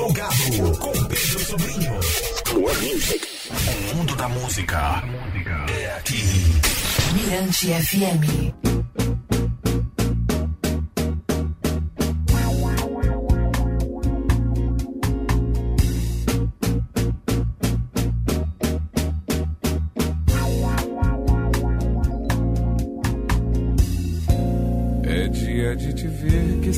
Plugado com Pedro Sobrinho. More Music. O mundo da música é aqui. Mirante FM. É dia de te ver, que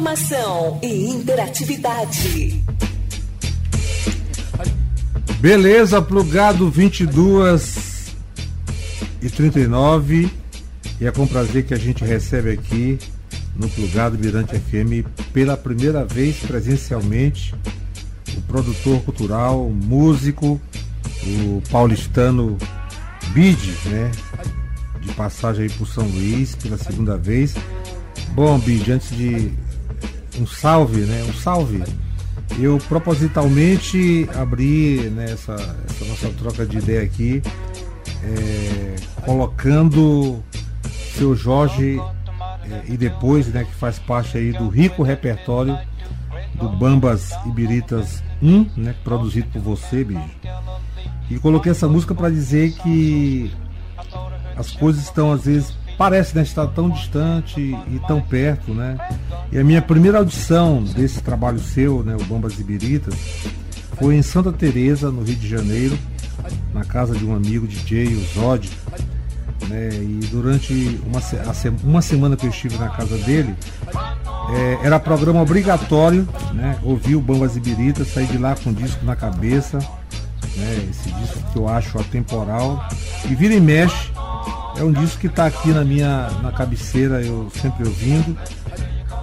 informação e interatividade. Beleza, plugado 22 e 39. E é com prazer que a gente recebe aqui no Plugado Mirante FM pela primeira vez presencialmente o produtor cultural, músico, o paulistano Bid, né? De passagem aí por São Luís pela segunda vez. Bom, Bid, antes de um salve, né? Um salve. Eu propositalmente abri né, essa, essa nossa troca de ideia aqui, é, colocando seu Jorge é, e depois, né, que faz parte aí do rico repertório do Bambas Ibiritas 1, né, produzido por você, bicho. E coloquei essa música para dizer que as coisas estão às vezes parece né, estar tão distante e tão perto, né? E a minha primeira audição desse trabalho seu, né, o Bambas Ibiritas, foi em Santa Teresa, no Rio de Janeiro, na casa de um amigo DJ, o Zod. Né? E durante uma, uma semana que eu estive na casa dele, é, era programa obrigatório, né? Ouvir o Bambas e Birita, sair de lá com o disco na cabeça, né? Esse disco que eu acho atemporal. E vira e mexe, é um disco que está aqui na minha na cabeceira, eu sempre ouvindo.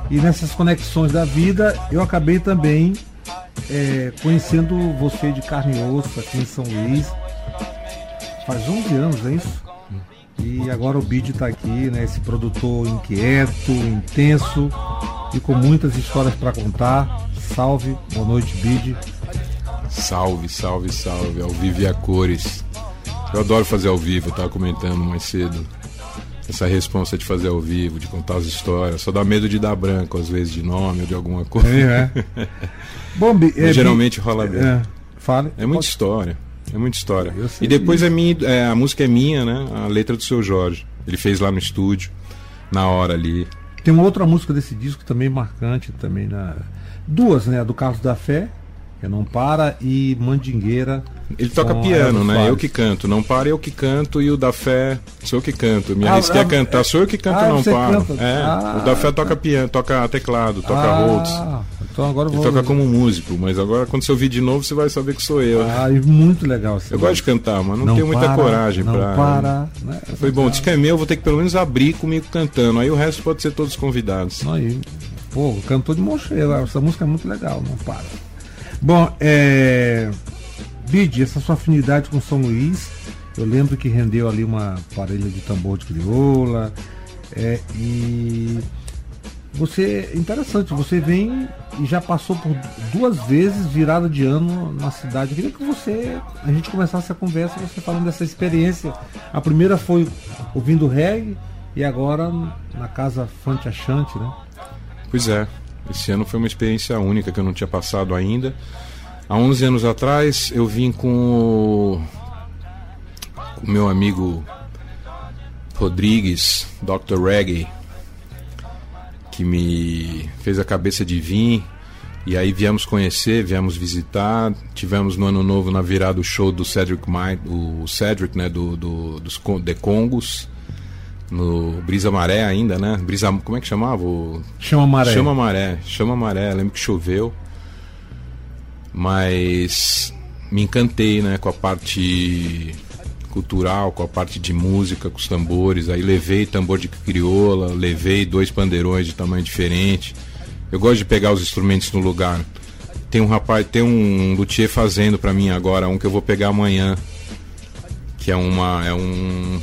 E nessas conexões da vida, eu acabei também é, conhecendo você de carne e osso aqui em São Luís. Faz 11 anos, é isso? E agora o Bid está aqui, né? Esse produtor inquieto, intenso e com muitas histórias para contar. Salve, boa noite, Bid. Salve, salve, salve, ao vivo e a cores. Eu adoro fazer ao vivo, tava comentando mais cedo. Essa responsa de fazer ao vivo, de contar as histórias. Só dá medo de dar branco, às vezes, de nome ou de alguma coisa. É, é. Bom, é, geralmente rola bem. É, fale. É muita história. É muita história. E depois é minha, é, a música é minha, né? A letra do seu Jorge. Ele fez lá no estúdio, na hora ali. Tem uma outra música desse disco também marcante, também na. Duas, né? A do Carlos da Fé, não para, e Mandingueira ele toca piano, né? Eu que canto. Não para, eu que canto. E o da fé, sou eu que canto. Minha ah, quer é cantar, sou eu que canto, ah, não para. É, ah, o da fé toca piano, toca teclado, toca ah, Rhodes. Então agora vou... Ele toca como músico, mas agora quando você ouvir de novo, você vai saber que sou eu. Ah, muito legal. Eu gosto de cantar, mas não, não tenho muita coragem não pra. Para, né? Foi bom, diz que é meu, vou ter que pelo menos abrir comigo cantando. Aí o resto pode ser todos convidados. Aí, pô, cantou de mão cheia. Essa música é muito legal, não para. Bom, é. Bid, essa sua afinidade com São Luís, eu lembro que rendeu ali uma parelha de tambor de crioula. É, e você, interessante, você vem e já passou por duas vezes virada de ano na cidade. Eu queria que você, a gente começasse a conversa, você falando dessa experiência. A primeira foi ouvindo reggae e agora na casa Fante Achante, né? Pois é, esse ano foi uma experiência única que eu não tinha passado ainda. Há 11 anos atrás eu vim com o, meu amigo Rodrigues, Dr. Reggae, que me fez a cabeça de vir. E aí viemos conhecer, viemos visitar. Tivemos no ano novo, na virada, o show do Cedric Mind, o Cedric, né, do, do, dos The Congos. No Brisa Maré ainda, né? Brisa, como é que chamava? O... Chama Maré. Chama Maré. Chama Maré. Lembro que choveu mas me encantei né, com a parte cultural, com a parte de música, com os tambores. Aí levei tambor de crioula, levei dois pandeirões de tamanho diferente. Eu gosto de pegar os instrumentos no lugar. Tem um rapaz, tem um luthier fazendo para mim agora, um que eu vou pegar amanhã, que é uma é um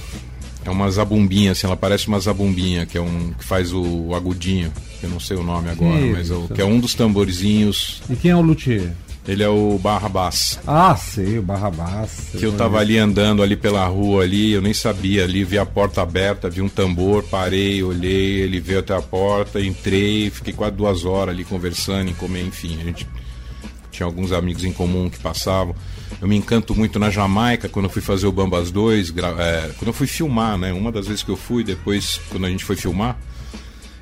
é uma zabumbinha, assim, ela parece uma zabumbinha, que é um que faz o, agudinho, eu não sei o nome agora, mas é, o, que é um dos tamborzinhos. E quem é o luthier? Ele é o Barrabás. Ah, sei, o Barrabás. Que eu tava ali andando ali pela rua ali, eu nem sabia ali, vi a porta aberta, vi um tambor, parei, olhei, ele veio até a porta, entrei, fiquei quase duas horas ali conversando, em comer, enfim. A gente tinha alguns amigos em comum que passavam. Eu me encanto muito na Jamaica, quando eu fui fazer o Bambas 2, é, quando eu fui filmar, né? Uma das vezes que eu fui, depois, quando a gente foi filmar,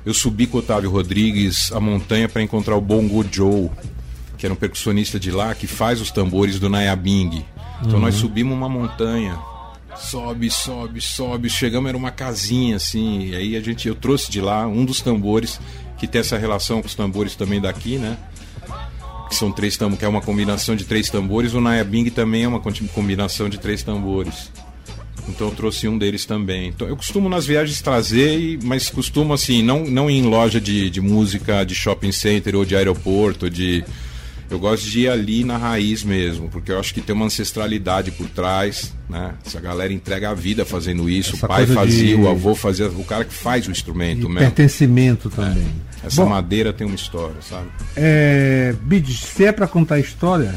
eu subi com o Otávio Rodrigues a montanha para encontrar o Bongo Joe, que era um percussionista de lá, que faz os tambores do Nayabing. Então uhum. nós subimos uma montanha, sobe, sobe, sobe, chegamos, era uma casinha assim, e aí a gente, eu trouxe de lá um dos tambores, que tem essa relação com os tambores também daqui, né? Que são três tambores, que é uma combinação de três tambores, o Nayabing também é uma combinação de três tambores. Então eu trouxe um deles também. Então eu costumo nas viagens trazer, mas costumo assim, não, não ir em loja de, de música, de shopping center ou de aeroporto, de eu gosto de ir ali na raiz mesmo, porque eu acho que tem uma ancestralidade por trás, né? Essa galera entrega a vida fazendo isso, Essa o pai fazia, de... o avô fazia, o cara que faz o instrumento mesmo. Pertencimento também. É. Essa Bom, madeira tem uma história, sabe? É, Bid, se é para contar história,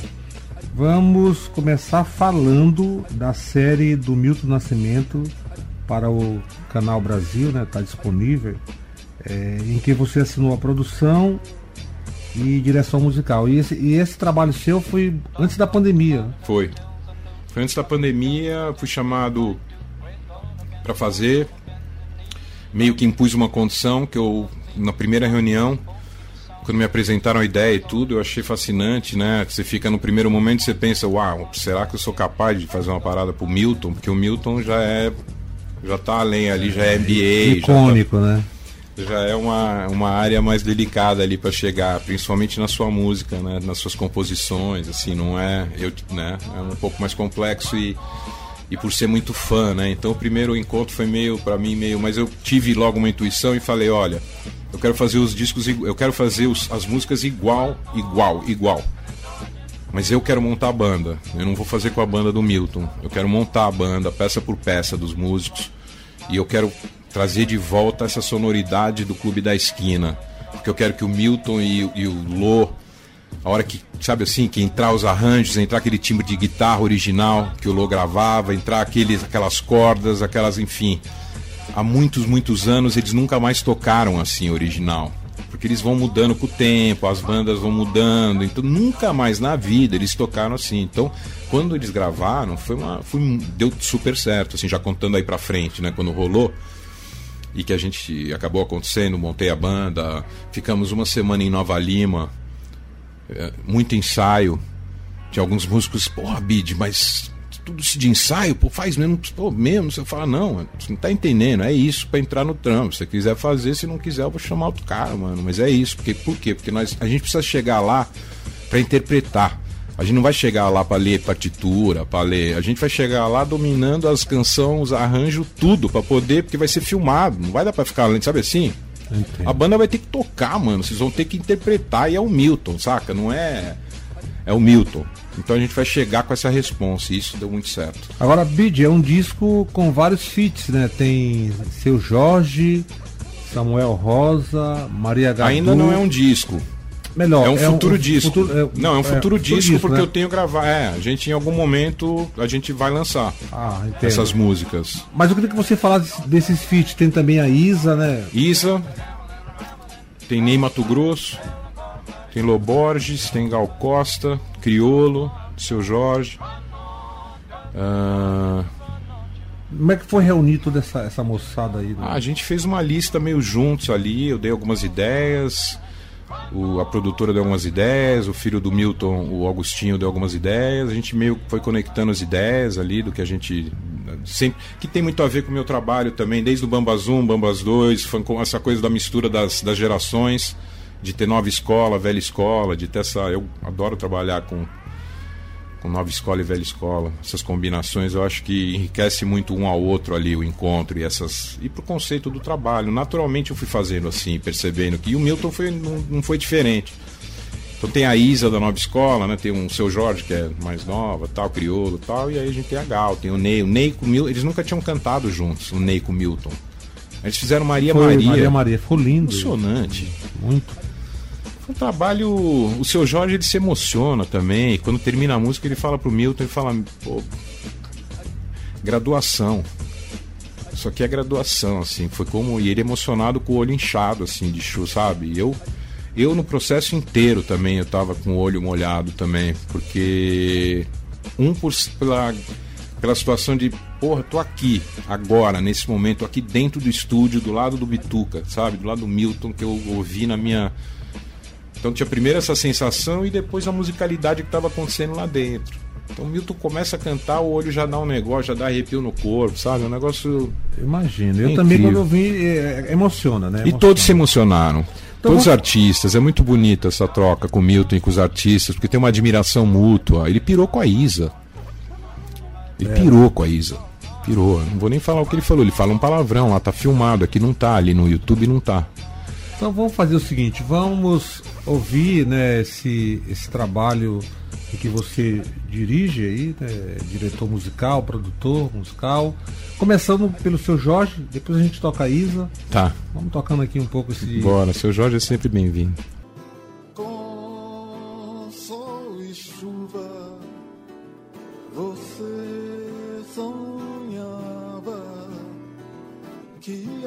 vamos começar falando da série do Milton Nascimento para o Canal Brasil, né? Está disponível. É, em que você assinou a produção e direção musical. E esse, e esse trabalho seu foi antes da pandemia? Foi. Foi antes da pandemia, fui chamado para fazer. Meio que impus uma condição que eu, na primeira reunião, quando me apresentaram a ideia e tudo, eu achei fascinante, né? Você fica no primeiro momento você pensa, uau, será que eu sou capaz de fazer uma parada pro Milton? Porque o Milton já é já tá além ali, já é MBA, icônico, já tá, né? Já é uma, uma área mais delicada ali para chegar, principalmente na sua música, né? Nas suas composições, assim, não é, eu, né? É um pouco mais complexo e e por ser muito fã, né? Então o primeiro encontro foi meio para mim meio, mas eu tive logo uma intuição e falei, olha, eu quero fazer os discos, eu quero fazer os, as músicas igual, igual, igual. Mas eu quero montar a banda. Eu não vou fazer com a banda do Milton. Eu quero montar a banda, peça por peça dos músicos. E eu quero trazer de volta essa sonoridade do Clube da Esquina. Porque eu quero que o Milton e, e o Lô a hora que, sabe assim, que entrar os arranjos, entrar aquele timbre de guitarra original que o Lô gravava, entrar aqueles, aquelas cordas, aquelas, enfim. Há muitos, muitos anos eles nunca mais tocaram assim original. Porque eles vão mudando com o tempo, as bandas vão mudando, então nunca mais na vida eles tocaram assim. Então, quando eles gravaram, foi uma, foi, deu super certo, assim, já contando aí pra frente, né, quando rolou e que a gente acabou acontecendo, montei a banda, ficamos uma semana em Nova Lima, é, muito ensaio. de alguns músicos, porra, Bid, mas tudo isso de ensaio, pô, faz mesmo, pô, mesmo. Você fala, não, você não tá entendendo, é isso para entrar no trampo. Se você quiser fazer, se não quiser, eu vou chamar outro cara, mano. Mas é isso, porque, por quê? Porque nós, a gente precisa chegar lá para interpretar. A gente não vai chegar lá para ler partitura, para ler. A gente vai chegar lá dominando as canções, os arranjos, tudo para poder, porque vai ser filmado. Não vai dar para ficar lendo, sabe assim? Entendo. A banda vai ter que tocar, mano. Vocês vão ter que interpretar e é o Milton, saca? Não é. É o Milton. Então a gente vai chegar com essa resposta e isso deu muito certo. Agora, Bid, é um disco com vários feats, né? Tem seu Jorge, Samuel Rosa, Maria Gadu. Ainda não é um disco. Melhor, é um é futuro um, disco. Futuro, é, não, é um futuro é, disco, disco, porque né? eu tenho gravar. É, a gente em algum momento a gente vai lançar ah, essas músicas. Mas eu queria que você falasse desses feats. Tem também a Isa, né? Isa, tem Ney Mato Grosso, tem Loborges, tem Gal Costa, Criolo, Seu Jorge. Uh... Como é que foi reunir toda essa, essa moçada aí? Né? Ah, a gente fez uma lista meio juntos ali, eu dei algumas ideias, o, a produtora deu algumas ideias, o filho do Milton, o Augustinho, deu algumas ideias, a gente meio foi conectando as ideias ali do que a gente. Sempre, que tem muito a ver com o meu trabalho também, desde o Bambas 1, Bambas 2, essa coisa da mistura das, das gerações, de ter nova escola, velha escola, de ter essa. Eu adoro trabalhar com com nova escola e velha escola. Essas combinações eu acho que enriquece muito um ao outro ali o encontro e essas e pro conceito do trabalho. Naturalmente eu fui fazendo assim, percebendo que e o Milton foi não, não foi diferente. Então tem a Isa da nova escola, né? Tem um seu Jorge que é mais nova, tal, crioulo, tal, e aí a gente tem a Gal, tem o Ney, o Ney com o Milton, eles nunca tinham cantado juntos, o Ney com o Milton. Eles fizeram Maria foi, Maria. Maria Maria, ficou lindo. Emocionante. Muito um trabalho. O seu Jorge ele se emociona também. Quando termina a música, ele fala pro Milton e fala: pô, graduação. Isso aqui é graduação, assim. Foi como. E ele emocionado com o olho inchado, assim, de chu, sabe? E eu. Eu no processo inteiro também eu tava com o olho molhado também, porque um por pela, pela situação de, porra, tô aqui agora, nesse momento, aqui dentro do estúdio, do lado do Bituca, sabe? Do lado do Milton que eu ouvi na minha então tinha primeiro essa sensação e depois a musicalidade que estava acontecendo lá dentro. Então o Milton começa a cantar, o olho já dá um negócio, já dá arrepio no corpo, sabe? É um negócio. Imagino. Eu também, quando eu vi, é, emociona, né? Emociona. E todos se emocionaram. Então, todos os artistas. É muito bonita essa troca com o Milton e com os artistas, porque tem uma admiração mútua. Ele pirou com a Isa. Ele é. pirou com a Isa. Pirou. Não vou nem falar o que ele falou. Ele fala um palavrão lá, tá filmado. Aqui não tá, ali no YouTube não tá. Então vamos fazer o seguinte, vamos ouvir né, esse, esse trabalho que você dirige aí, né, diretor musical, produtor musical. Começando pelo seu Jorge, depois a gente toca a Isa. Tá. Vamos tocando aqui um pouco esse. Bora, seu Jorge é sempre bem-vindo.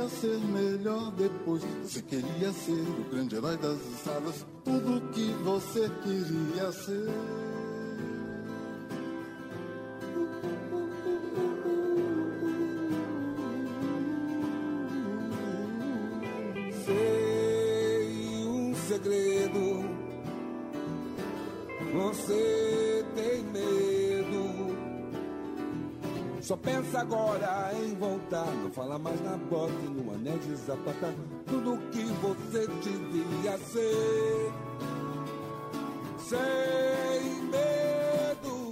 Ser melhor depois. Você queria ser o grande herói das estradas, tudo que você queria ser. Sei um segredo. Você tem medo. Só pensa agora em voltar. Não fala mais na bota e no anel de zapatar. Tudo que você devia ser. Sem medo.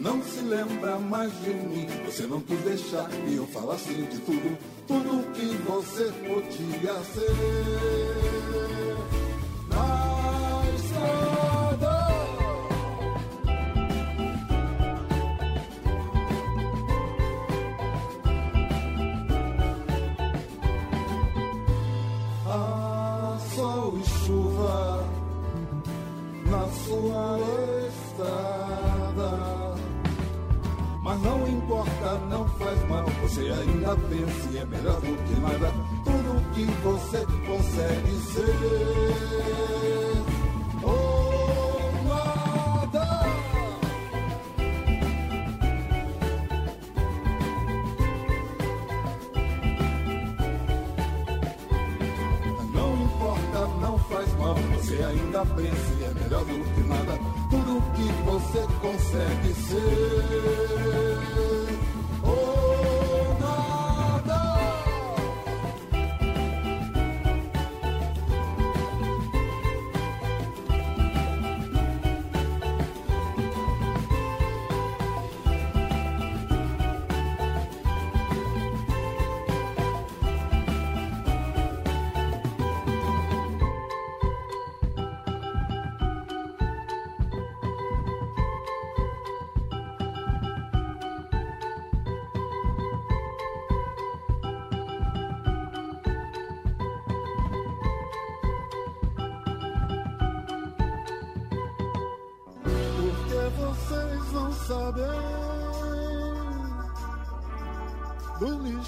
Não se lembra mais de mim. Você não quis deixar que eu falasse de tudo, tudo que você podia ser. Na estrada. Ah, sol e chuva na sua estrada. Não importa, não faz mal. Você ainda pensa e é melhor do que nada. Tudo que você consegue ser. Ou nada. Não importa, não faz mal. Você ainda pensa e é melhor do que nada. Tudo que você consegue ser.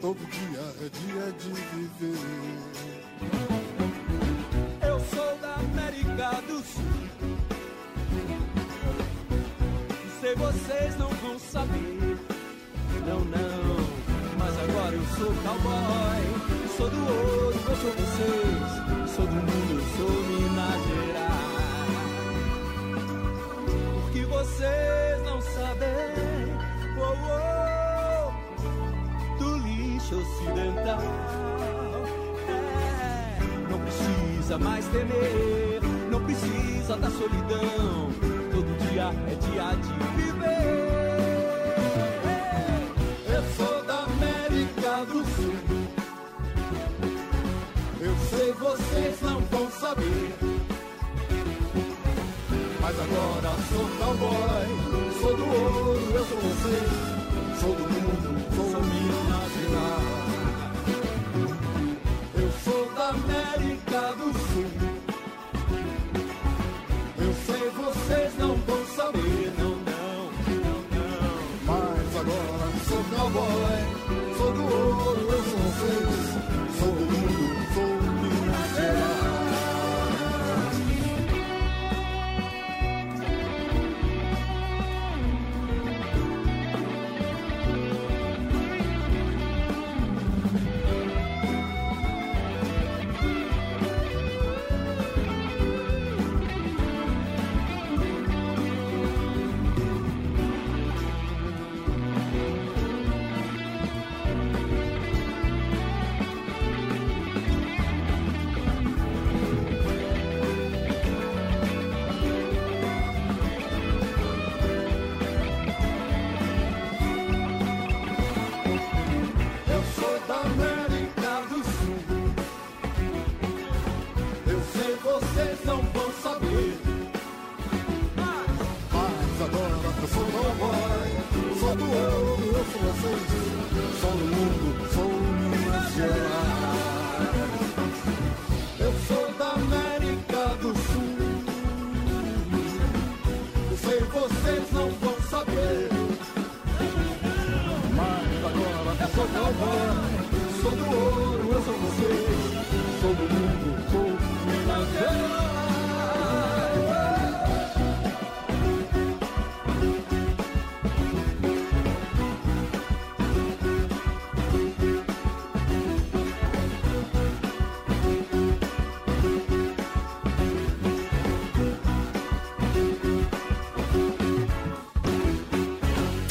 Todo dia é dia de viver. Eu sou da América do Sul. Sei vocês não vão saber. Não, não. Mas agora eu sou cowboy. Sou do ouro, eu sou vocês. Sou do mundo, eu sou Minas Gerais. Porque vocês não sabem. Oh, oh, lixo ocidental. É, não precisa mais temer, não precisa da solidão. Todo dia é dia de viver. Eu sou da América do Sul. Eu sei vocês não vão saber. Mas agora sou cowboy, sou do ouro, eu sou vocês. Sou do mundo, sou Minas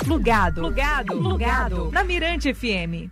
Plugado. Plugado. Plugado. Na Mirante FM.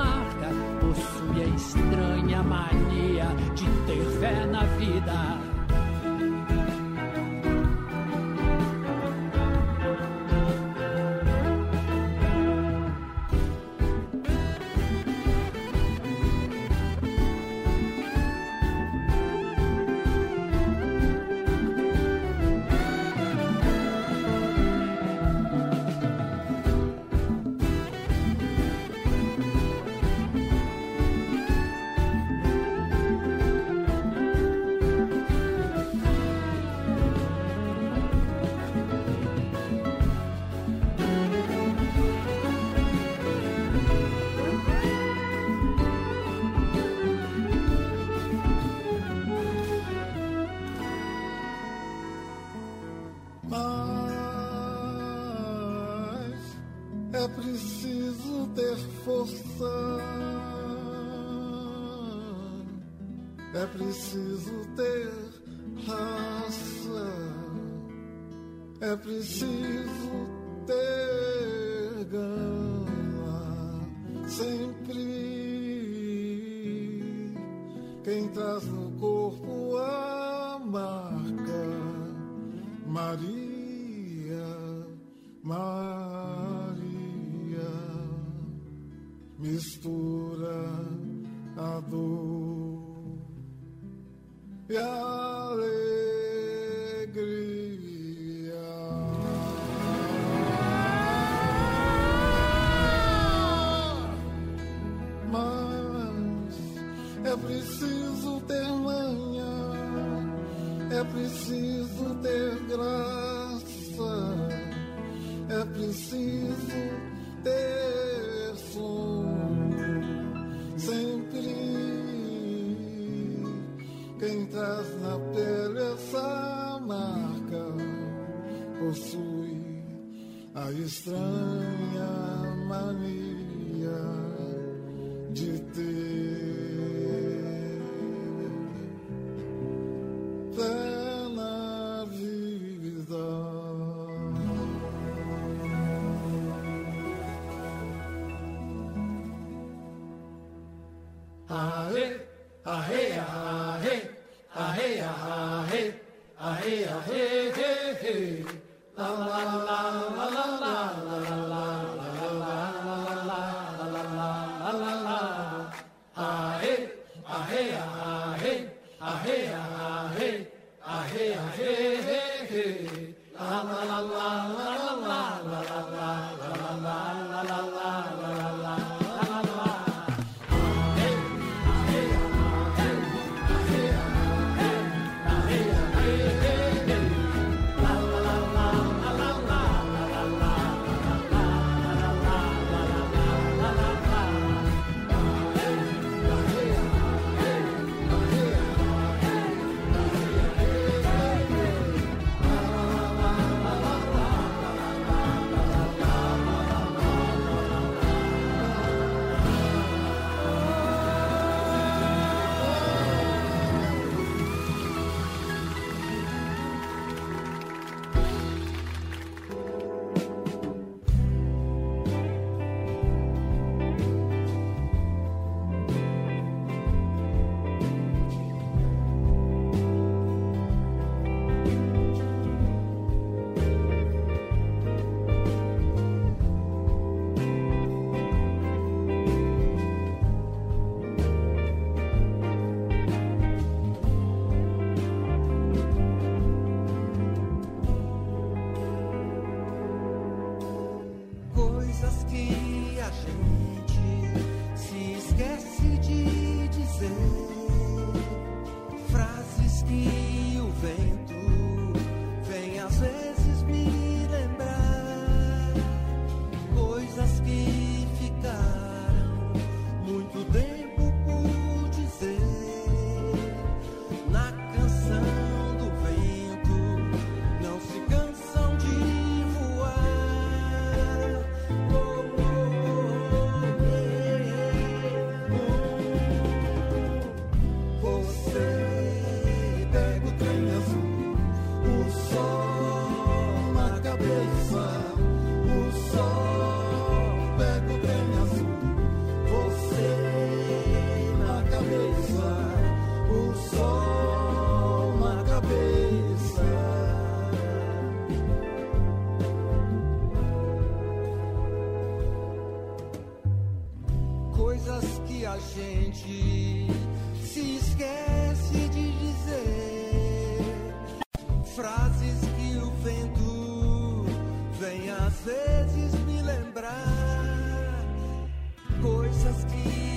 my preciso ter força. É preciso ter raça. É preciso vezes me lembrar. Coisas que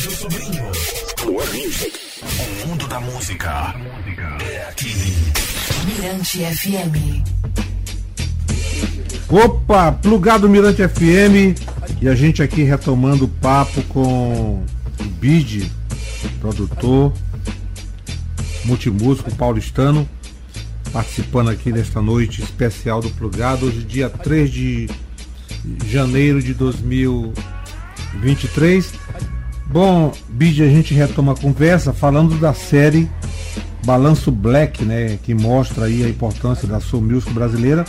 Pedro Sobrinho. Plug Music. O mundo da música é aqui. Mirante FM. Opa, plugado Mirante FM e a gente aqui retomando o papo com o Bid, produtor, multimúsico paulistano, participando aqui nesta noite especial do Plugado, hoje dia 3 de janeiro de 2023. Bom, Bid, a gente retoma a conversa falando da série Balanço Black, né, que mostra aí a importância da soul music brasileira.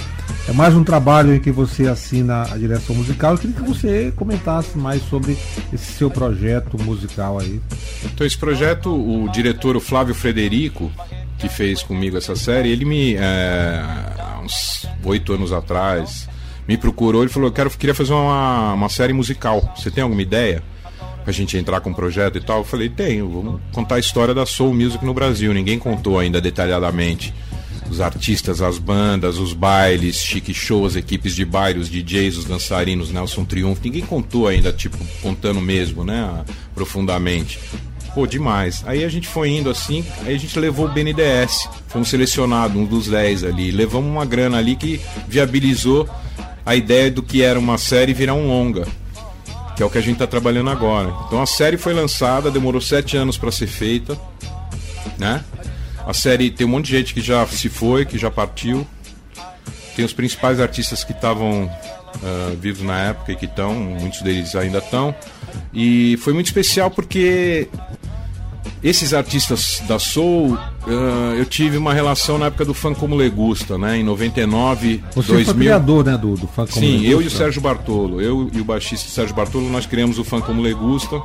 É mais um trabalho em que você assina a direção musical. Eu queria que você comentasse mais sobre esse seu projeto musical aí. Então esse projeto, o diretor o Flávio Frederico, que fez comigo essa série, ele me é, há uns oito anos atrás me procurou e falou: eu quero, queria fazer uma, uma série musical. Você tem alguma ideia? Pra gente entrar com um projeto e tal. Eu falei: tenho, vamos contar a história da Soul Music no Brasil. Ninguém contou ainda detalhadamente. Os artistas, as bandas, os bailes, chique shows, equipes de baile, os DJs, os dançarinos, Nelson Triunfo. Ninguém contou ainda, tipo, contando mesmo, né? Profundamente. Pô, demais. Aí a gente foi indo assim, aí a gente levou o BNDS. Fomos selecionados, um dos 10 ali. Levamos uma grana ali que viabilizou a ideia do que era uma série virar um longa. Que é o que a gente está trabalhando agora. Então a série foi lançada, demorou sete anos para ser feita, né? A série tem um monte de gente que já se foi, que já partiu. Tem os principais artistas que estavam uh, vivos na época e que estão, muitos deles ainda estão. E foi muito especial porque esses artistas da Soul, uh, eu tive uma relação na época do Fã Como Legusta, né? Em 99, Você 2000. foi criador, né, do, do funk como Sim, Legusta. eu e o Sérgio Bartolo. Eu e o baixista Sérgio Bartolo, nós criamos o Fã Como Legusta.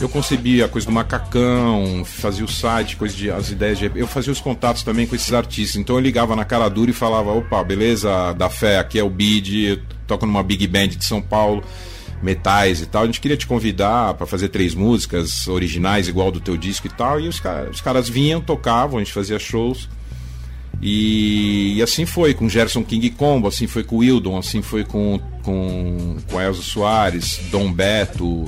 Eu concebia a coisa do macacão, fazia o site, coisa de, as ideias de. Eu fazia os contatos também com esses artistas. Então eu ligava na cara dura e falava: opa, beleza, da fé, aqui é o Bid, toco numa Big Band de São Paulo, metais e tal. A gente queria te convidar para fazer três músicas originais, igual do teu disco e tal. E os, ca- os caras vinham, tocavam, a gente fazia shows. E, e assim foi com Gerson King Combo, assim foi com o Wildon, assim foi com, com, com Elza Soares, Dom Beto,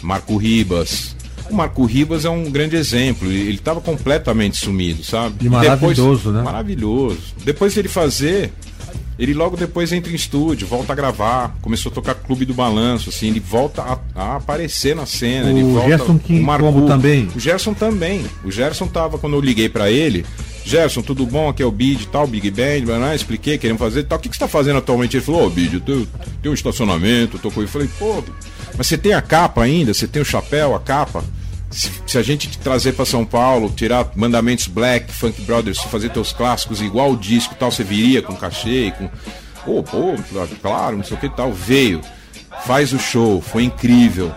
Marco Ribas. O Marco Ribas é um grande exemplo, ele estava completamente sumido, sabe? E maravilhoso, né? Maravilhoso. Depois de ele fazer, ele logo depois entra em estúdio, volta a gravar, começou a tocar Clube do Balanço, assim, ele volta a, a aparecer na cena. O ele volta, Gerson King também? O Gerson também. O Gerson tava, quando eu liguei pra ele, Gerson, tudo bom? Aqui é o Bid e tal, Big Band, blá, blá, expliquei, queremos fazer tal. O que, que você tá fazendo atualmente? Ele falou, ô Bid, eu tenho, tenho um estacionamento, tô com ele. Eu falei, pô, mas você tem a capa ainda? Você tem o chapéu, a capa? Se, se a gente te trazer pra São Paulo, tirar Mandamentos Black, Funk Brothers, fazer teus clássicos igual o disco e tal, você viria com cachê e com. Pô, pô, claro, não sei o que tal. Veio, faz o show, foi incrível.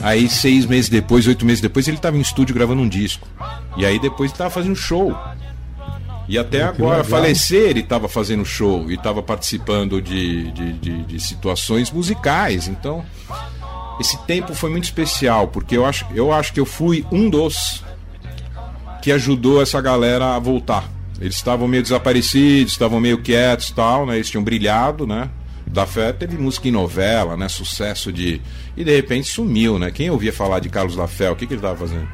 Aí seis meses depois, oito meses depois, ele tava em estúdio gravando um disco. E aí depois ele tava fazendo show. E até agora, legal. falecer, ele estava fazendo show e estava participando de, de, de, de situações musicais. Então, esse tempo foi muito especial, porque eu acho, eu acho que eu fui um dos que ajudou essa galera a voltar. Eles estavam meio desaparecidos, estavam meio quietos tal, né? Eles tinham brilhado, né? Da fé teve música em novela, né? Sucesso de. E de repente sumiu, né? Quem ouvia falar de Carlos da Fé? O que, que ele estava fazendo?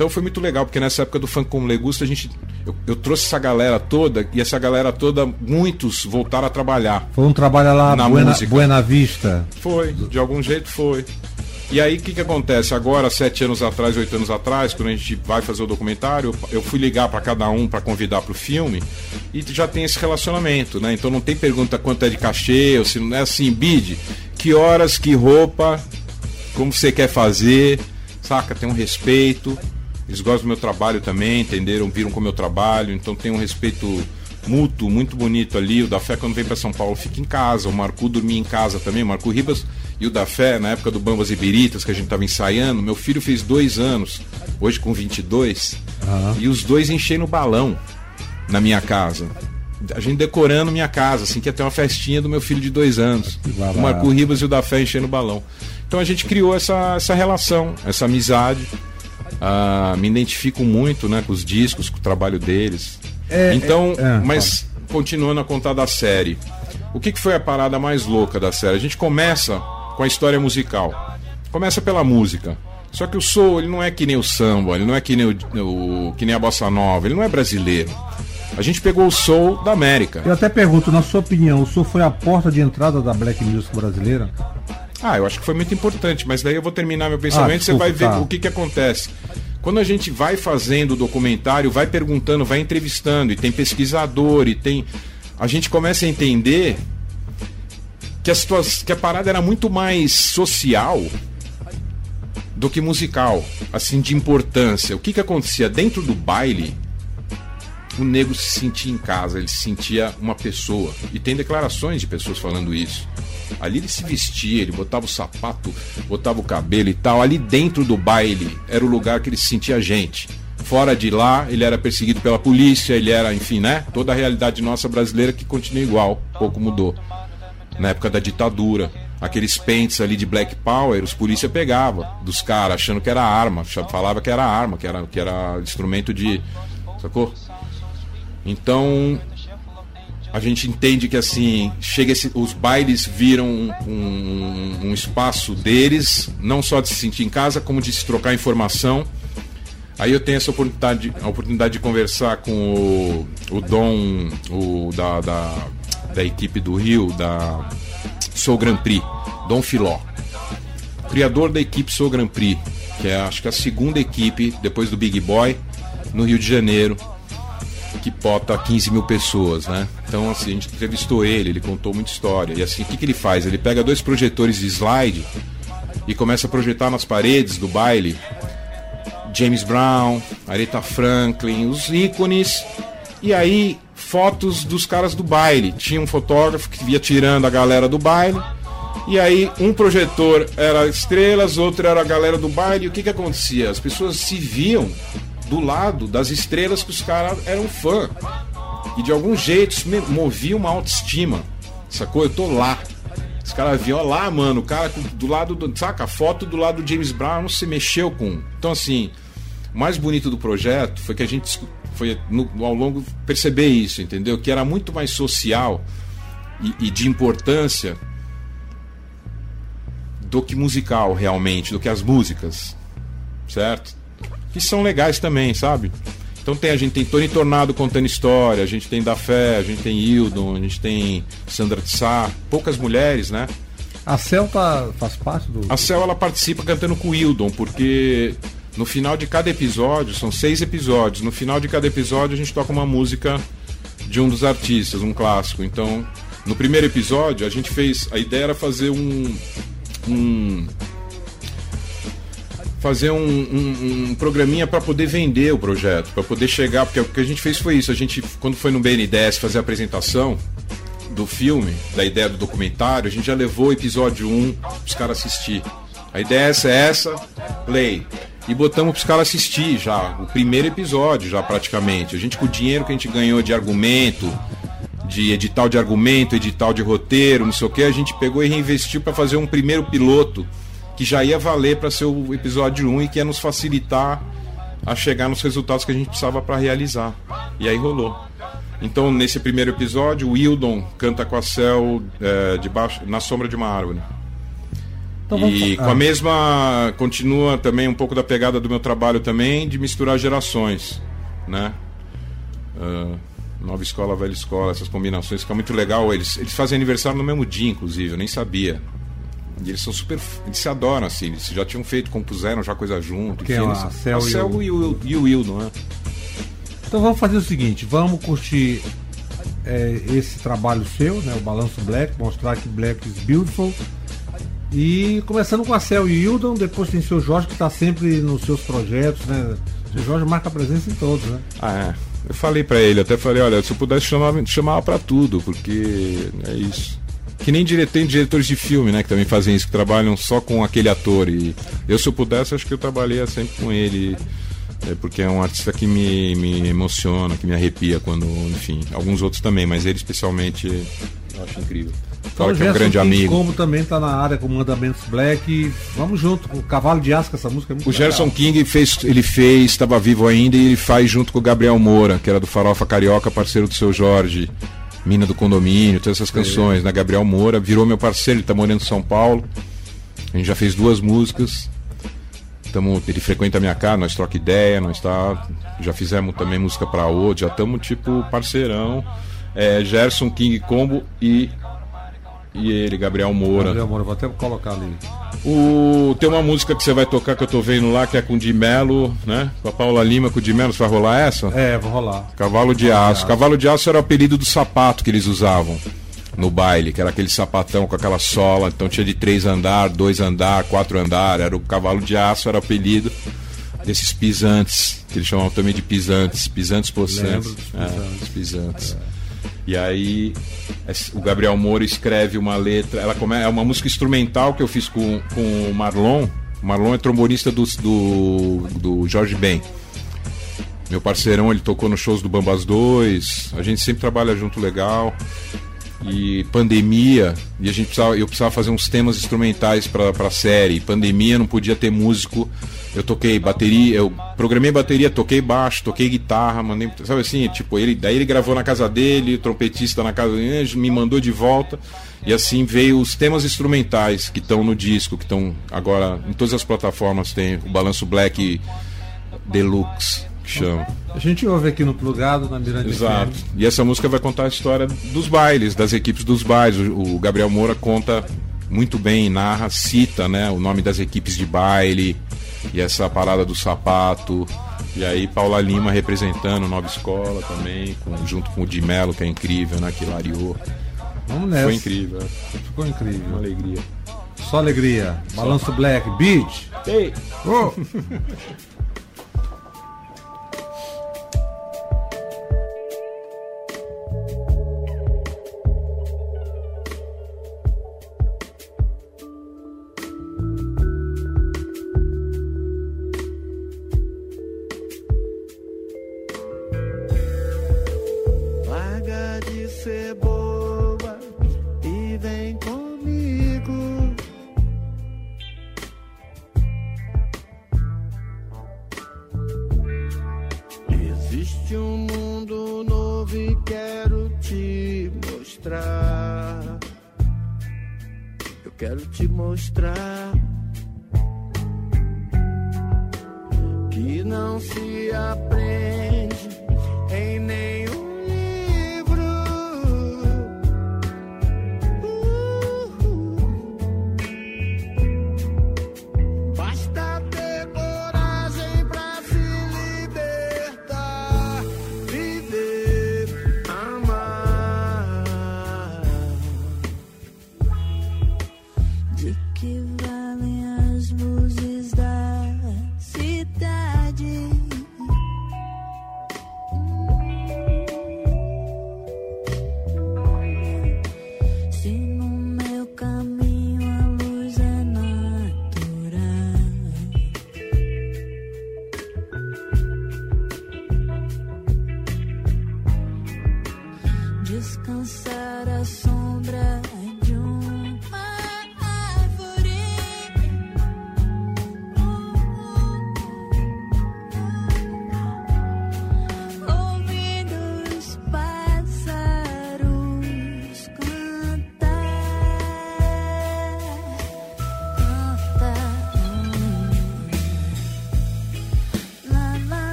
Então foi muito legal, porque nessa época do funk como Legusta, a gente. Eu, eu trouxe essa galera toda, e essa galera toda, muitos voltaram a trabalhar. Foi um trabalho lá, Na Buena, música. Buena Vista. Foi, de algum jeito foi. E aí o que, que acontece? Agora, sete anos atrás, oito anos atrás, quando a gente vai fazer o documentário, eu- eu fui ligar para cada um para convidar para o filme e já tem esse relacionamento, né? Então não tem pergunta quanto é de cachê, ou se não é assim, bid, que horas, que roupa, como você quer fazer, saca? Tem um respeito. Eles gostam do meu trabalho também, entenderam? Viram como eu trabalho, então tem um respeito mútuo, muito bonito ali. O da Fé, quando vem para São Paulo, fica em casa. O Marco dormia em casa também. O Marco Ribas e o da Fé, na época do Bambas e Biritas, que a gente estava ensaiando, meu filho fez dois anos, hoje com 22, e os dois enchendo o balão na minha casa. A gente decorando minha casa, assim, que ia ter uma festinha do meu filho de dois anos. O Marco Ribas e o da Fé enchendo o balão. Então a gente criou essa, essa relação, essa amizade. Ah, me identifico muito né, com os discos, com o trabalho deles. É, então, é, é, mas continuando a contar da série. O que, que foi a parada mais louca da série? A gente começa com a história musical. começa pela música. Só que o soul, ele não é que nem o samba, ele não é que nem, o, o- que nem a bossa nova, ele não é brasileiro. A gente pegou o soul da América. Eu até pergunto, na sua opinião, o Sul foi a porta de entrada da Black Music brasileira? Ah, eu acho que foi muito importante, mas daí eu vou terminar meu pensamento Ah, e você vai ver desculpa, tá. o que, que acontece. Quando a gente vai fazendo o documentário, vai perguntando, vai entrevistando, e tem pesquisador, e tem. A gente começa a entender que a, situa- que a parada era muito mais social do que musical, assim, de importância. O que, que acontecia? Dentro do baile, o negro se sentia em casa, ele se sentia uma pessoa. E tem declarações de pessoas falando isso. Ali ele se vestia, ele botava o sapato, botava o cabelo e tal. Ali dentro do baile era o lugar que ele se sentia gente. Fora de lá, ele era perseguido pela polícia, ele era, enfim, né? Toda a realidade nossa brasileira que continua igual, pouco mudou. Na época da ditadura, aqueles pentes ali de Black Power, os polícia pegava dos caras, achando que era arma, falava que era arma, que era, que era instrumento de. Sacou? Então, a gente entende que assim chega esse, os bailes viram um, um- um espaço deles não só de se sentir em casa como de se trocar informação. Aí eu tenho essa oportunidade a oportunidade de conversar com o, o Dom o da, da, da equipe do Rio da Sou Grand Prix Dom Filó. Criador da equipe Sou Grand Prix que é acho que a segunda equipe depois do Big Boy no Rio de Janeiro que bota 15 mil pessoas, né? Então, assim, a gente entrevistou ele, ele contou muita história. E assim, o que, que ele faz? Ele pega dois projetores de slide e começa a projetar nas paredes do baile James Brown, Aretha Franklin, os ícones. E aí, fotos dos caras do baile. Tinha um fotógrafo que via tirando a galera do baile. E aí, um projetor era estrelas, outro era a galera do baile. E o que, que acontecia? As pessoas se viam do lado das estrelas que os caras eram fã. E de algum jeito isso movia uma autoestima. Sacou? Eu tô lá. Os caras viam, lá, mano, o cara do lado do. Saca? A foto do lado do James Brown se mexeu com. Então, assim, o mais bonito do projeto foi que a gente foi no- ao longo perceber isso, entendeu? Que era muito mais social e, e de importância do que musical, realmente, do que as músicas, certo? Que são legais também, sabe? Então tem, a gente tem Tony Tornado contando história, a gente tem Da Fé, a gente tem Hildon, a gente tem Sandra de Sá, poucas mulheres, né? A Celta faz parte do. A Cel ela participa cantando com o Hildon, porque no final de cada episódio, são seis episódios, no final de cada episódio a gente toca uma música de um dos artistas, um clássico. Então, no primeiro episódio, a gente fez. A ideia era fazer um. um fazer um, um, um programinha para poder vender o projeto, para poder chegar, porque o que a gente fez foi isso, a gente quando foi no BNDES fazer a apresentação do filme, da ideia do documentário, a gente já levou o episódio 1 os caras assistir. A ideia é essa, é essa, play. E botamos pros caras assistir já, o primeiro episódio já praticamente. A gente com o dinheiro que a gente ganhou de argumento, de edital de argumento, edital de roteiro, não sei o que, a gente pegou e reinvestiu para fazer um primeiro piloto que já ia valer para ser o episódio 1 e que ia nos facilitar a chegar nos resultados que a gente precisava para realizar. E aí rolou. Então, nesse primeiro episódio, o Wildon canta com a Cel é, debaixo, na sombra de uma árvore. Então e com a ah. mesma. Continua também um pouco da pegada do meu trabalho também, de misturar gerações. Né? Ah, nova escola, velha escola, essas combinações, fica muito legal. Eles, eles fazem aniversário no mesmo dia, inclusive, eu nem sabia. E eles são super. Eles se adoram, assim. Eles já tinham feito, compuseram já coisa junto. Que é enfim, a eles- Cel a e o- Cel e o, e o Wildon, né? Então vamos fazer o seguinte, vamos curtir é, esse trabalho seu, né, o Balanço Black, mostrar que Black is beautiful. E começando com a Cel e Hildon, depois tem o seu Jorge que está sempre nos seus projetos, né? O seu Jorge marca presença em todos, né? Ah, é. Eu falei pra ele, até falei, olha, se eu pudesse chamar, chamava pra tudo, porque é isso. Que nem dire... tem diretores de filme, né, que também fazem isso, que trabalham só com aquele ator. E eu, se eu pudesse, acho que eu trabalharia sempre com ele. É porque é um artista que me, me emociona, que me arrepia quando, enfim, alguns outros também, mas ele especialmente eu acho incrível. Fala que é um Gerson grande amigo. Como também está na área com Mandamentos Black. Vamos junto, com o Cavalo de Asca, essa música é muito O Gerson legal. King fez, ele fez, estava vivo ainda e ele faz junto com o Gabriel Moura, que era do Farofa Carioca, parceiro do seu Jorge, Mina do Condomínio, todas essas canções, né? Gabriel Moura virou meu parceiro, ele tá morando em São Paulo. A gente já fez duas músicas. Tamo, ele frequenta a minha casa, nós troca ideia, nós tá, já fizemos também música para outro, já estamos tipo parceirão. É, Gerson King Combo e e ele, Gabriel Moura. Gabriel Moura, vou até colocar ali. O, tem uma música que você vai tocar que eu tô vendo lá, que é com o Di Mello, né? Com a Paula Lima, com o Di Mello, você vai rolar essa? É, vou rolar. Cavalo de aço. Cavalo de aço era o apelido do sapato que eles usavam no baile, que era aquele sapatão com aquela sola, então tinha de três andar, dois andar, quatro andar, era o cavalo de aço, era o apelido desses pisantes, que eles chamavam também de pisantes, pisantes possantes. Lembro dos É, pisantes. os pisantes. E aí o Gabriel Moura escreve uma letra, ela come, é uma música instrumental que eu fiz com, com o Marlon. O Marlon é trombonista do, do, do Jorge Ben. Meu parceirão, ele tocou nos shows do Bambas 2. A gente sempre trabalha junto legal. E pandemia, e a gente precisava, eu precisava fazer uns temas instrumentais pra, pra série. Pandemia não podia ter músico. Eu toquei bateria, eu programei bateria, toquei baixo, toquei guitarra, mandei, sabe assim, tipo, ele, daí ele gravou na casa dele, trompetista na casa dele, me mandou de volta. E assim veio os temas instrumentais que estão no disco, que estão agora em todas as plataformas tem o Balanço Black Deluxe, que chama. A gente ouve aqui no Plugado, na Mirante Exato. FM. E essa música vai contar a história dos bailes, das equipes dos bailes. O, o Gabriel Moura conta muito bem, narra, cita, né, o nome das equipes de baile e essa parada do sapato. E aí Paula Lima representando Nova Escola também, com- junto com o Di Mello, que é incrível, né, que lariou. Vamos nessa. Foi incrível. Ficou uma incrível. alegria. Só alegria. Balanço Black, beat. Ei. Oh.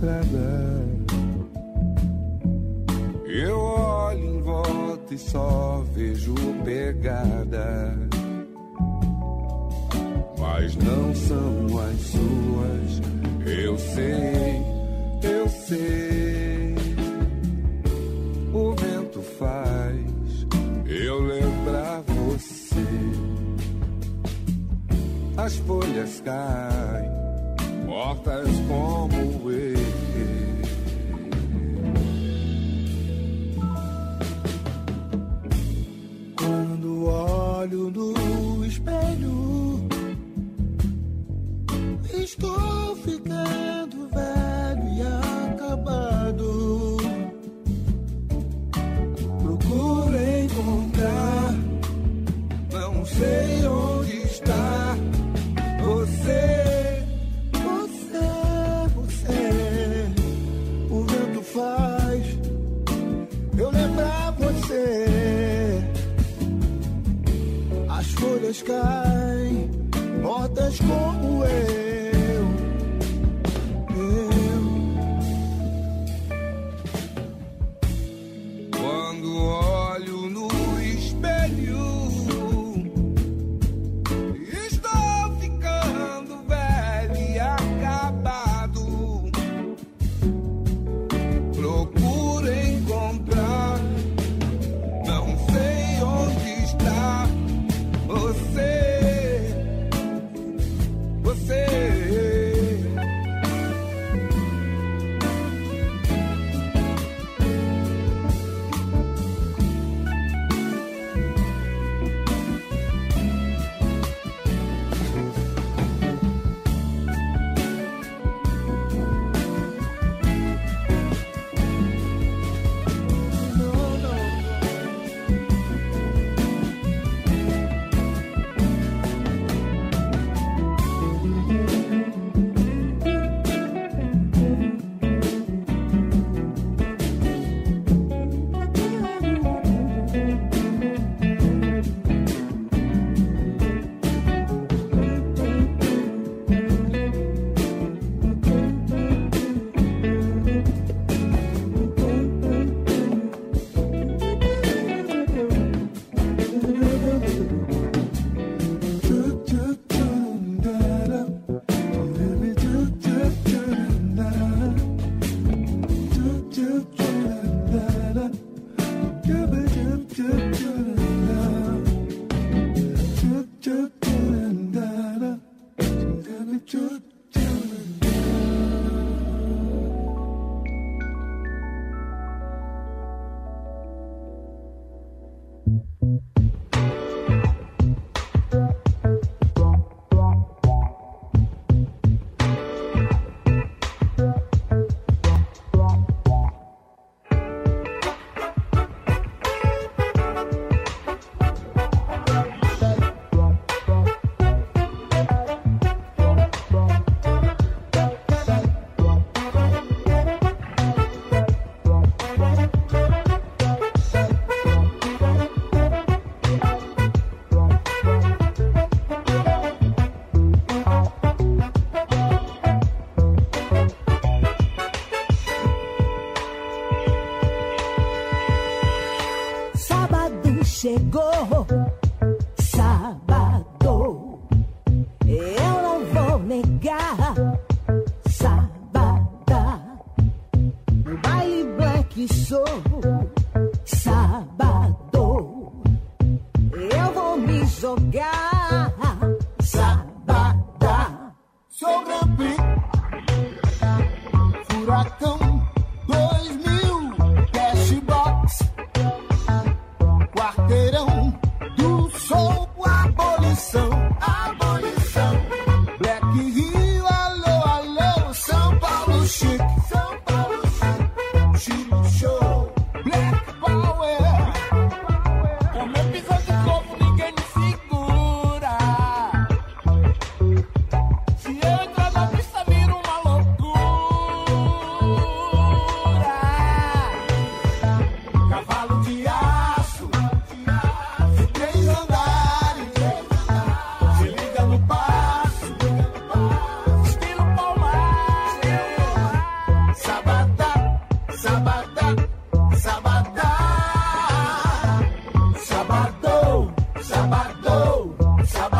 pela go.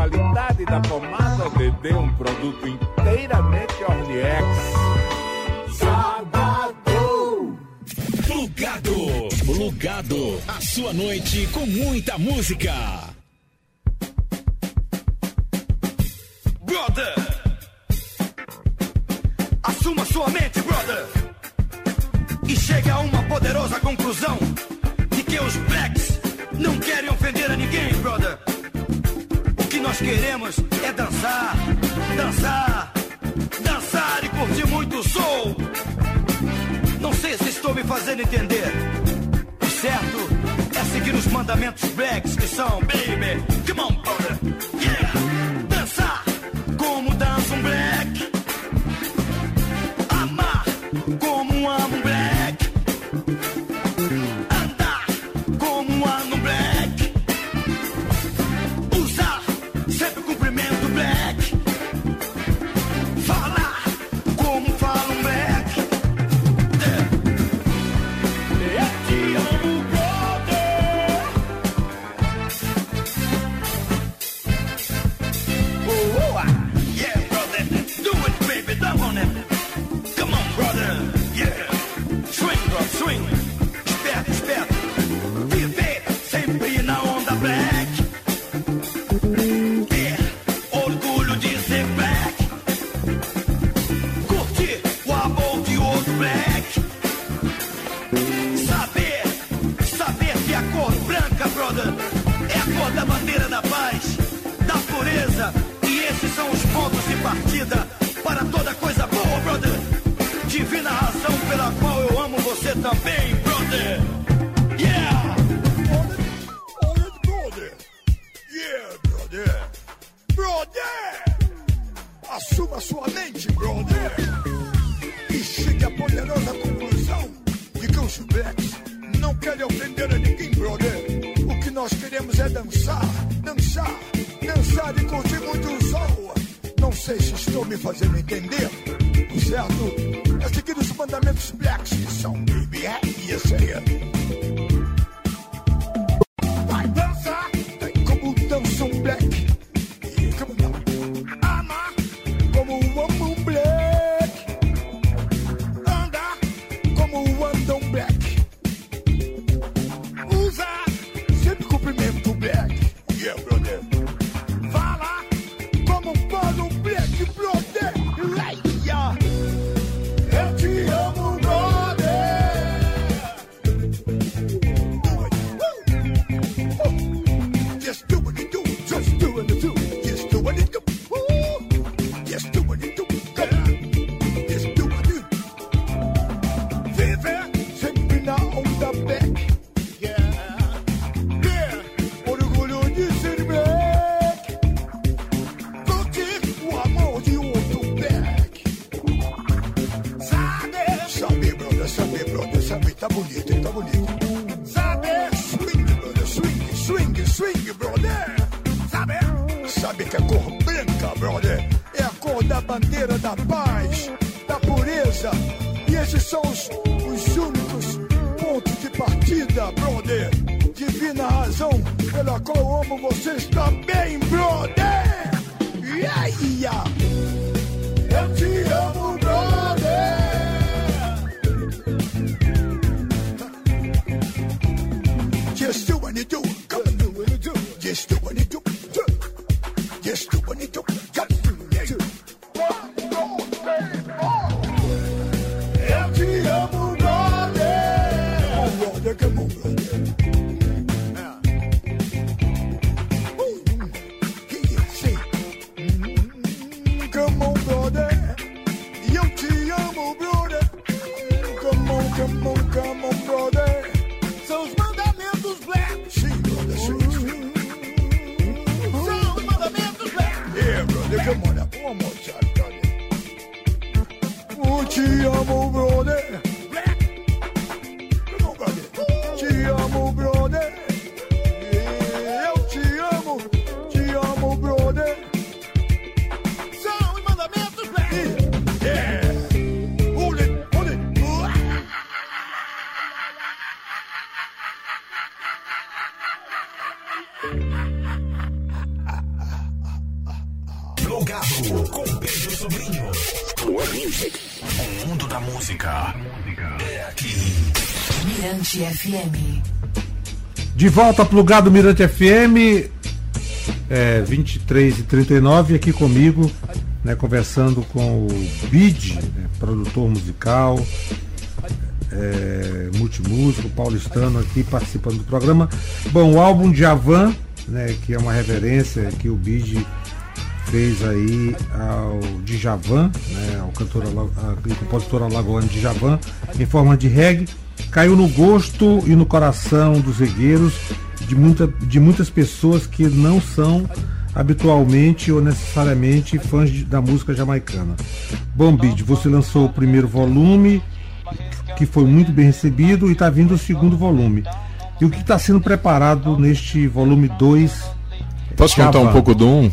qualidade da pomada DD, um produto inteiramente Orniex. Sabadão! Plugado! Plugado! A sua noite com muita música! Brother! Assuma sua mente, brother! E chega a uma poderosa conclusão de que os blacks não querem ofender a ninguém, brother! que nós queremos é dançar, dançar, dançar e curtir muito soul. Não sei se estou me fazendo entender. O certo é seguir os mandamentos blacks que são, baby, come on, brother, yeah. Estou me fazendo entender? Certo? É seguir os mandamentos blacks que são Baby, e isso. She a move on Mirante FM. De volta plugado Mirante FM, é, 23 e 39 aqui comigo, né, conversando com o Bid, né, produtor musical, é, multimúsico, paulistano aqui participando do programa. Bom, o álbum de Avan, né, que é uma reverência que o Bid fez aí ao Djavan, né, ao cantor e compositor alagoano Djavan, em forma de reggae, caiu no gosto e no coração dos regueiros de, muita, de muitas pessoas que não são habitualmente ou necessariamente fãs de- da música jamaicana. Bom, Bid, você lançou o primeiro volume, que foi muito bem recebido, e está vindo o segundo volume. E o que está sendo preparado neste volume 2? Posso contar um pouco do um?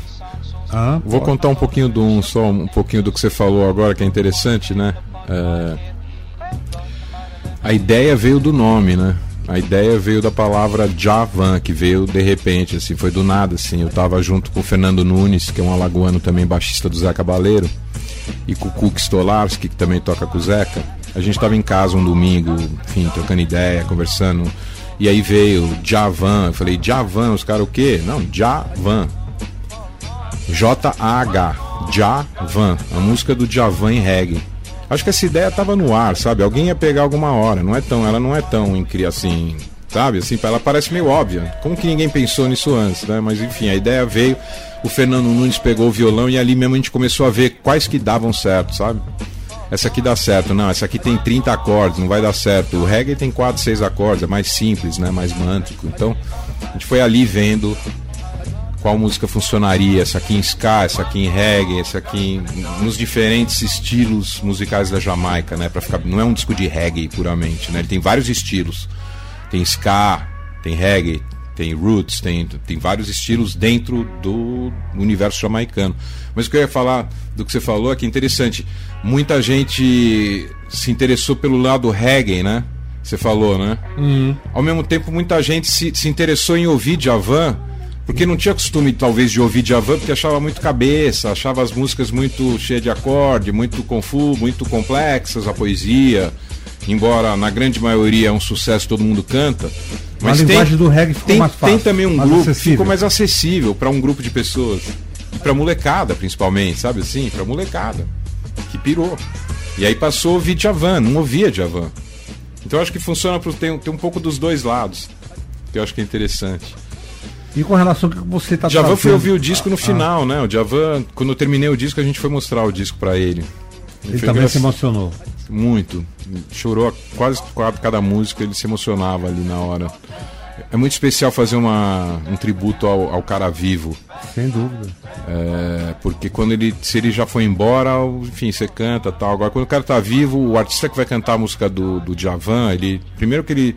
Ah, Vou contar um pouquinho do um, só um pouquinho do que você falou agora, que é interessante, né? É, A ideia veio do nome, né? A ideia veio da palavra Javan, que veio de repente, assim, foi do nada, assim. Eu tava junto com o Fernando Nunes, que é um alagoano também, baixista do Zé Cabaleiro, e com o Cook Stolarski, que também toca com o Zeca. A gente tava em casa um domingo, enfim, trocando ideia, conversando. E aí veio Javan, eu falei, Javan, os caras o quê? Não, Javan. J-A-H, Javan, a música do Javan em reggae. Acho que essa ideia tava no ar, sabe? Alguém ia pegar alguma hora, não é tão, ela não é tão assim, sabe? Assim, ela parece meio óbvia. Como que ninguém pensou nisso antes, né? Mas enfim, a ideia veio, o Fernando Nunes pegou o violão e ali mesmo a gente começou a ver quais que davam certo, sabe? Essa aqui dá certo, não, essa aqui tem 30 acordes, não vai dar certo. O reggae tem 4, 6 acordes, é mais simples, né? Mais mântrico. Então, a gente foi ali vendo qual música funcionaria, essa aqui em ska, essa aqui em reggae, essa aqui em, nos diferentes estilos musicais da Jamaica, né? Para ficar, não é um disco de reggae puramente, né? Ele tem vários estilos. Tem ska, tem reggae, tem roots, tem, tem vários estilos dentro do universo jamaicano. Mas o que eu ia falar do que você falou é que é interessante. Muita gente se interessou pelo lado reggae, né? Você falou, né? Ao mesmo tempo, muita gente se, se interessou em ouvir Javan, porque não tinha costume, talvez, de ouvir Javan, porque achava muito cabeça, achava as músicas muito cheias de acorde, muito confuso, muito complexas, a poesia. Embora na grande maioria é um sucesso, todo mundo canta. A linguagem do reggae ficou tem, mais fácil, tem também um grupo que acessível. ficou mais acessível para um grupo de pessoas. E pra molecada, principalmente, sabe assim? Pra molecada. Que pirou. E aí passou a ouvir Javan, não ouvia Javan. Então eu acho que funciona pro, tem, tem um pouco dos dois lados. Que eu acho que é interessante. E com relação ao que você está Javan foi ouvir o disco no Ah, final, né? O Javan, quando eu terminei o disco, a gente foi mostrar o disco pra ele. Ele foi também se emocionou. Muito. Chorou quase quase cada música, ele se emocionava ali na hora. É muito especial fazer uma, um tributo ao, ao cara vivo. Sem dúvida. É, porque quando ele. Se ele já foi embora, enfim, você canta tal. Agora, quando o cara tá vivo, o artista que vai cantar a música do, do Djavan, ele. Primeiro que ele,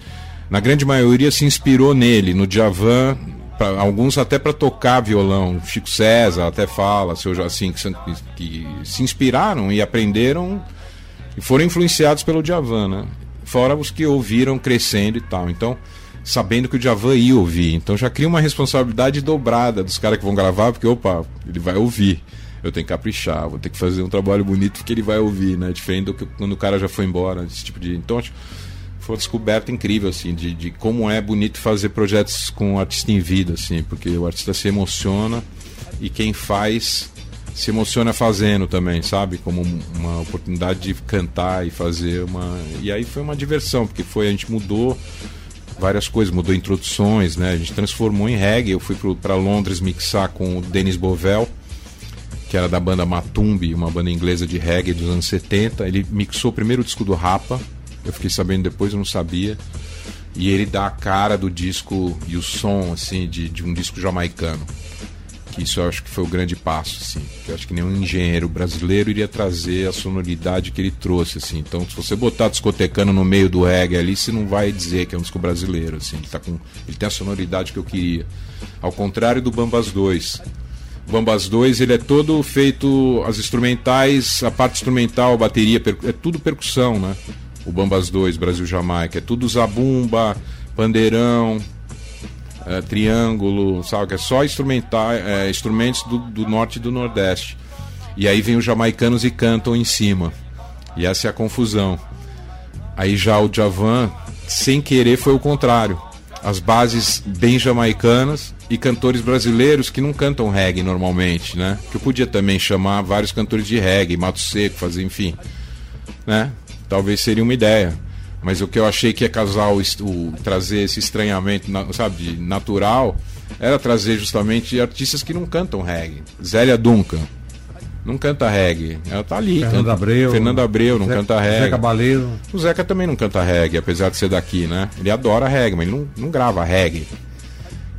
na grande maioria, se inspirou nele, no Djavan. Pra- alguns até para tocar violão. Chico César até fala, seu assim, que, que se inspiraram e aprenderam e foram influenciados pelo Djavan, né? Fora os que ouviram crescendo e tal. Então, sabendo que o Djavan ia ouvir. Então já cria uma responsabilidade dobrada dos caras que vão gravar, porque, opa, ele vai ouvir. Eu tenho que caprichar, vou ter que fazer um trabalho bonito porque ele vai ouvir, né? Diferente do que quando o cara já foi embora, esse tipo de. Então, acho que foi uma descoberta incrível, assim, de, de como é bonito fazer projetos com o artista em vida, assim, porque o artista se emociona e quem faz se emociona fazendo também, sabe? Como um- uma oportunidade de cantar e fazer uma. E aí foi uma diversão, porque foi, a gente mudou várias coisas, mudou introduções, né? A gente transformou em reggae. Eu fui para Londres mixar com o Denis Bovel, que era da banda Matumbi, uma banda inglesa de reggae dos anos 70. Ele mixou o primeiro disco do Rapa. Eu fiquei sabendo depois, eu não sabia. E ele dá a cara do disco e o som, assim, de, de um disco jamaicano. Que isso eu acho que foi o grande passo, assim. Que eu acho que nenhum engenheiro brasileiro iria trazer a sonoridade que ele trouxe, assim. Então, se você botar discotecano no meio do reggae ali, você não vai dizer que é um disco brasileiro, assim. Ele, tá com, ele tem a sonoridade que eu queria. Ao contrário do Bambas 2. O Bambas 2, ele é todo feito, as instrumentais, a parte instrumental, a bateria, é tudo percussão, né? O Bambas 2, Brasil Jamaica, é tudo zabumba, pandeirão, é, triângulo, sabe? É só instrumental, é, instrumentos do, do norte e do nordeste. E aí vem os jamaicanos e cantam em cima. E essa é a confusão. Aí já o Javan, sem querer, foi o contrário. As bases bem jamaicanas e cantores brasileiros que não cantam reggae normalmente, né? Que eu podia também chamar vários cantores de reggae, Mato Seco, fazer, enfim, né? Talvez seria uma ideia. Mas o que eu achei que ia casar o, o trazer esse estranhamento, sabe, natural, era trazer justamente artistas que não cantam reggae. Zélia Duncan. Não canta reggae. Ela tá ali. Fernando canta- Abreu. Fernando Abreu não Zé- canta reggae. Zé Cabaleiro. O Zeca também não canta reggae, apesar de ser daqui, né? Ele adora reggae, mas ele não, não grava reggae.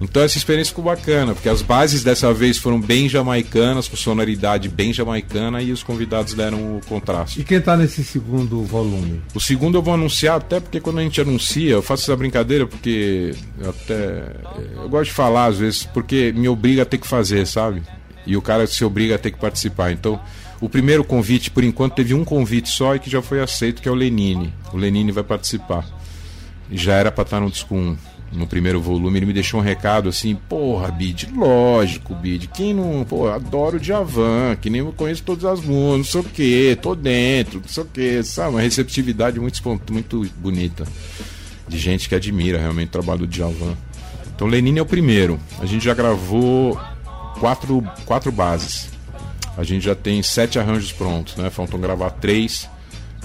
Então essa experiência ficou bacana, porque as bases dessa vez foram bem jamaicanas, com sonoridade bem jamaicana, e os convidados deram o contraste. E quem tá nesse segundo volume? O segundo eu vou anunciar, até porque quando a gente anuncia, eu faço essa brincadeira porque eu até. Eu gosto de falar às vezes, porque me obriga a ter que fazer, sabe? E o cara se obriga a ter que participar. Então, o primeiro convite, por enquanto, teve um convite só e que já foi aceito, que é o Lenine. O Lenine vai participar. E já era pra estar no disco 1, no primeiro volume. Ele me deixou um recado assim: Porra, Bid, lógico, Bid. Quem não. Pô, adoro o Djavan, que nem eu conheço todas as músicas, não sei o que, tô dentro, não sei o que, sabe? Uma receptividade muito, muito bonita. De gente que admira realmente o trabalho do Djavan. Então, Lenine é o primeiro. A gente já gravou quatro, quatro bases. A gente já tem sete arranjos prontos, né? Faltam gravar três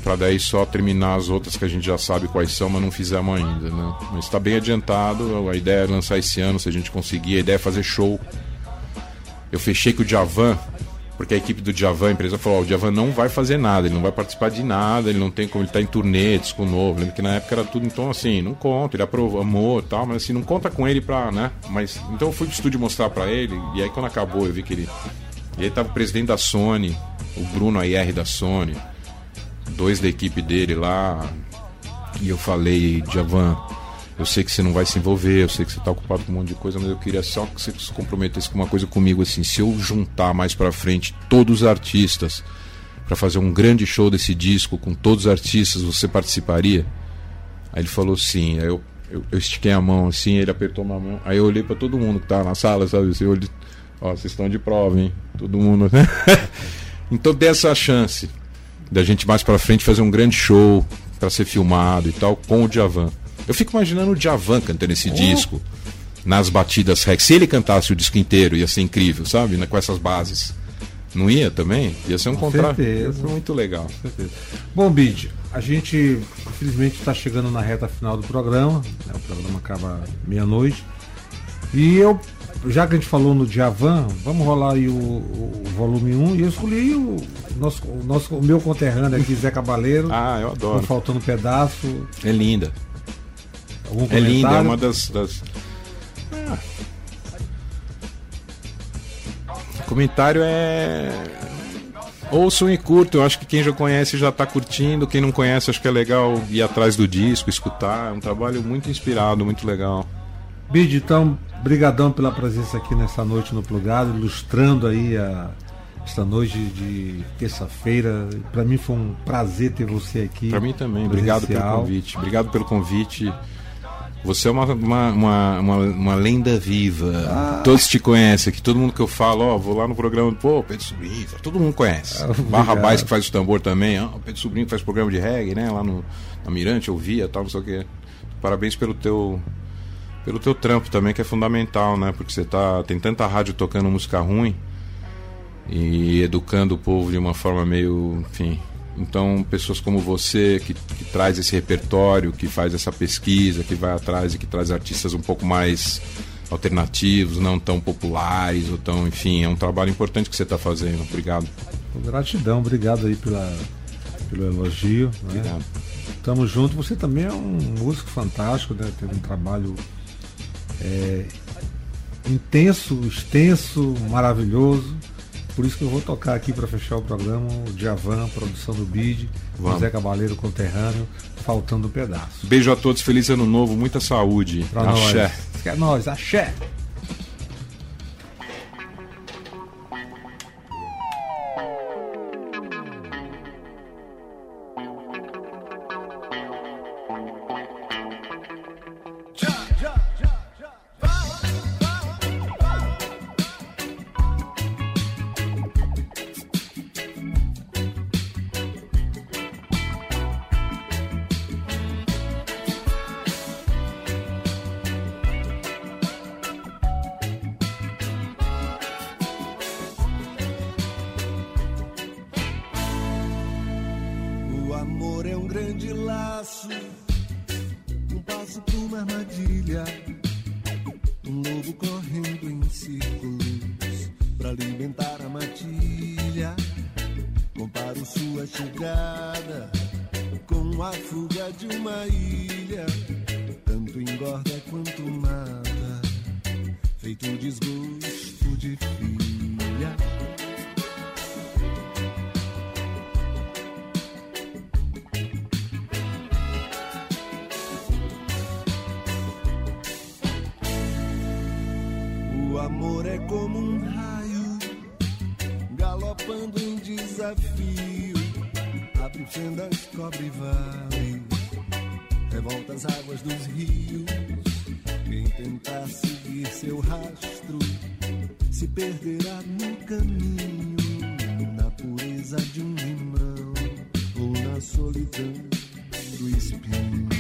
para daí só terminar as outras que a gente já sabe quais são, mas não fizemos ainda, né? Mas está bem adiantado. A ideia é lançar esse ano, se a gente conseguir. A ideia é fazer show. Eu fechei com o Javan, porque a equipe do Javan, a empresa falou: ó, o Javan não vai fazer nada, ele não vai participar de nada, ele não tem como, ele tá em turnê, disco novo. Lembra que na época era tudo, então assim, não conta, ele aprovou, amor e tal, mas assim, não conta com ele pra, né? Mas então eu fui pro estúdio mostrar pra ele, e aí quando acabou eu vi que ele. E aí tava o presidente da Sony, o Bruno AR da Sony, dois da equipe dele lá, e eu falei, Javan, eu sei que você não vai se envolver, eu sei que você tá ocupado com um monte de coisa, mas eu queria só que você se comprometesse com uma coisa comigo assim, se eu juntar mais pra frente todos os artistas pra fazer um grande show desse disco com todos os artistas, você participaria? Aí ele falou sim, aí eu, eu, eu estiquei a mão assim, ele apertou minha mão, aí eu olhei pra todo mundo que tava na sala, sabe? Assim, eu olhei, ó, vocês estão de prova, hein? Todo mundo, né? então tem essa chance da gente mais pra frente fazer um grande show pra ser filmado e tal com o Djavan. Eu fico imaginando o Djavan cantando esse disco nas batidas Rex. Se ele cantasse o disco inteiro, ia ser incrível, sabe? Com essas bases. Não ia também? Ia ser um Com contrato. muito legal. certeza. Bom, Bid, a gente infelizmente está chegando na reta final do programa. né, O programa acaba meia-noite. E eu, já que a gente falou no Djavan, vamos rolar aí o, o- o volume 1. E eu escolhi o nosso, o nosso o meu conterrâneo aqui, Zé Cabaleiro. Ah, eu adoro. faltando um pedaço. É linda. Algum É linda, é uma das. das... Ah. Comentário é. Ouçam e curtam. Eu acho que quem já conhece já está curtindo. Quem não conhece, acho que é legal ir atrás do disco, escutar. É um trabalho muito inspirado, muito legal. Bid, então, brigadão pela presença aqui nessa noite no Plugado, ilustrando aí a, esta noite de terça-feira. Para mim foi um prazer ter você aqui. Para mim também. Obrigado pelo presencial. convite. Obrigado pelo convite. Você é uma, uma, uma, uma, uma lenda viva. Ah. Todos te conhecem aqui. Todo mundo que eu falo, ó, vou lá no programa, pô, Pedro Sobrinho, todo mundo conhece. Ah, Barra. Baix que faz o tambor também, ó, Pedro Sobrinho faz programa de reggae, né? Lá no, na Mirante, eu via tal, não sei o quê. Parabéns pelo teu. Pelo teu trampo também, que é fundamental, né? Porque você tá. Tem tanta rádio tocando música ruim e educando o povo de uma forma meio, enfim. Então, pessoas como você que, que traz esse repertório, que faz essa pesquisa, que vai atrás e que traz artistas um pouco mais alternativos, não tão populares, ou tão, enfim, é um trabalho importante que você está fazendo. Obrigado. Gratidão, obrigado aí pela, pelo elogio. Né? Obrigado. Tamo junto. Você também é um músico fantástico, né? Teve um trabalho é, intenso, extenso, maravilhoso. Por isso que eu vou tocar aqui para fechar o programa o Djavan, produção do BID, Vamos. José Cabaleiro conterrâneo, faltando um pedaço. Beijo a todos, feliz ano novo, muita saúde. Pra Axé. nós. É nós, axé. transformando em desafio. Abre fendas, cobre vales, revolta as águas dos rios. Quem tentar seguir seu rastro se perderá no caminho, na pureza de um limão ou na solidão do espinho.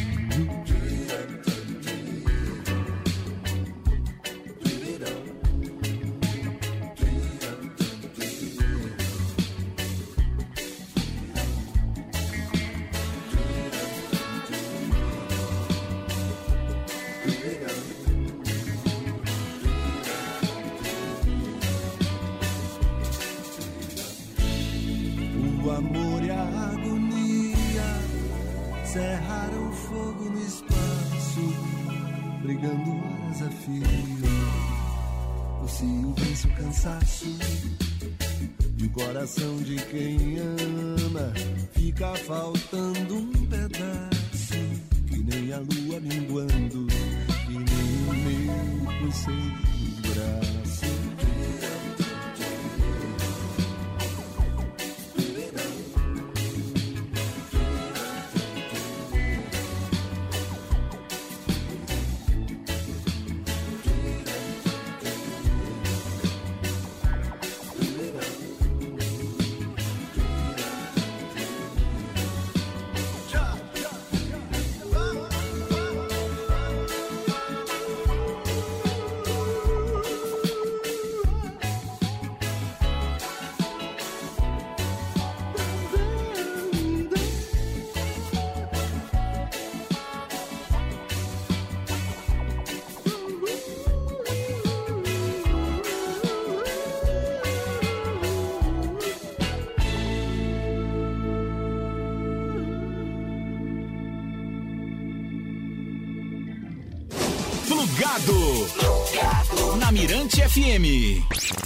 Plugado. Na Mirante FM.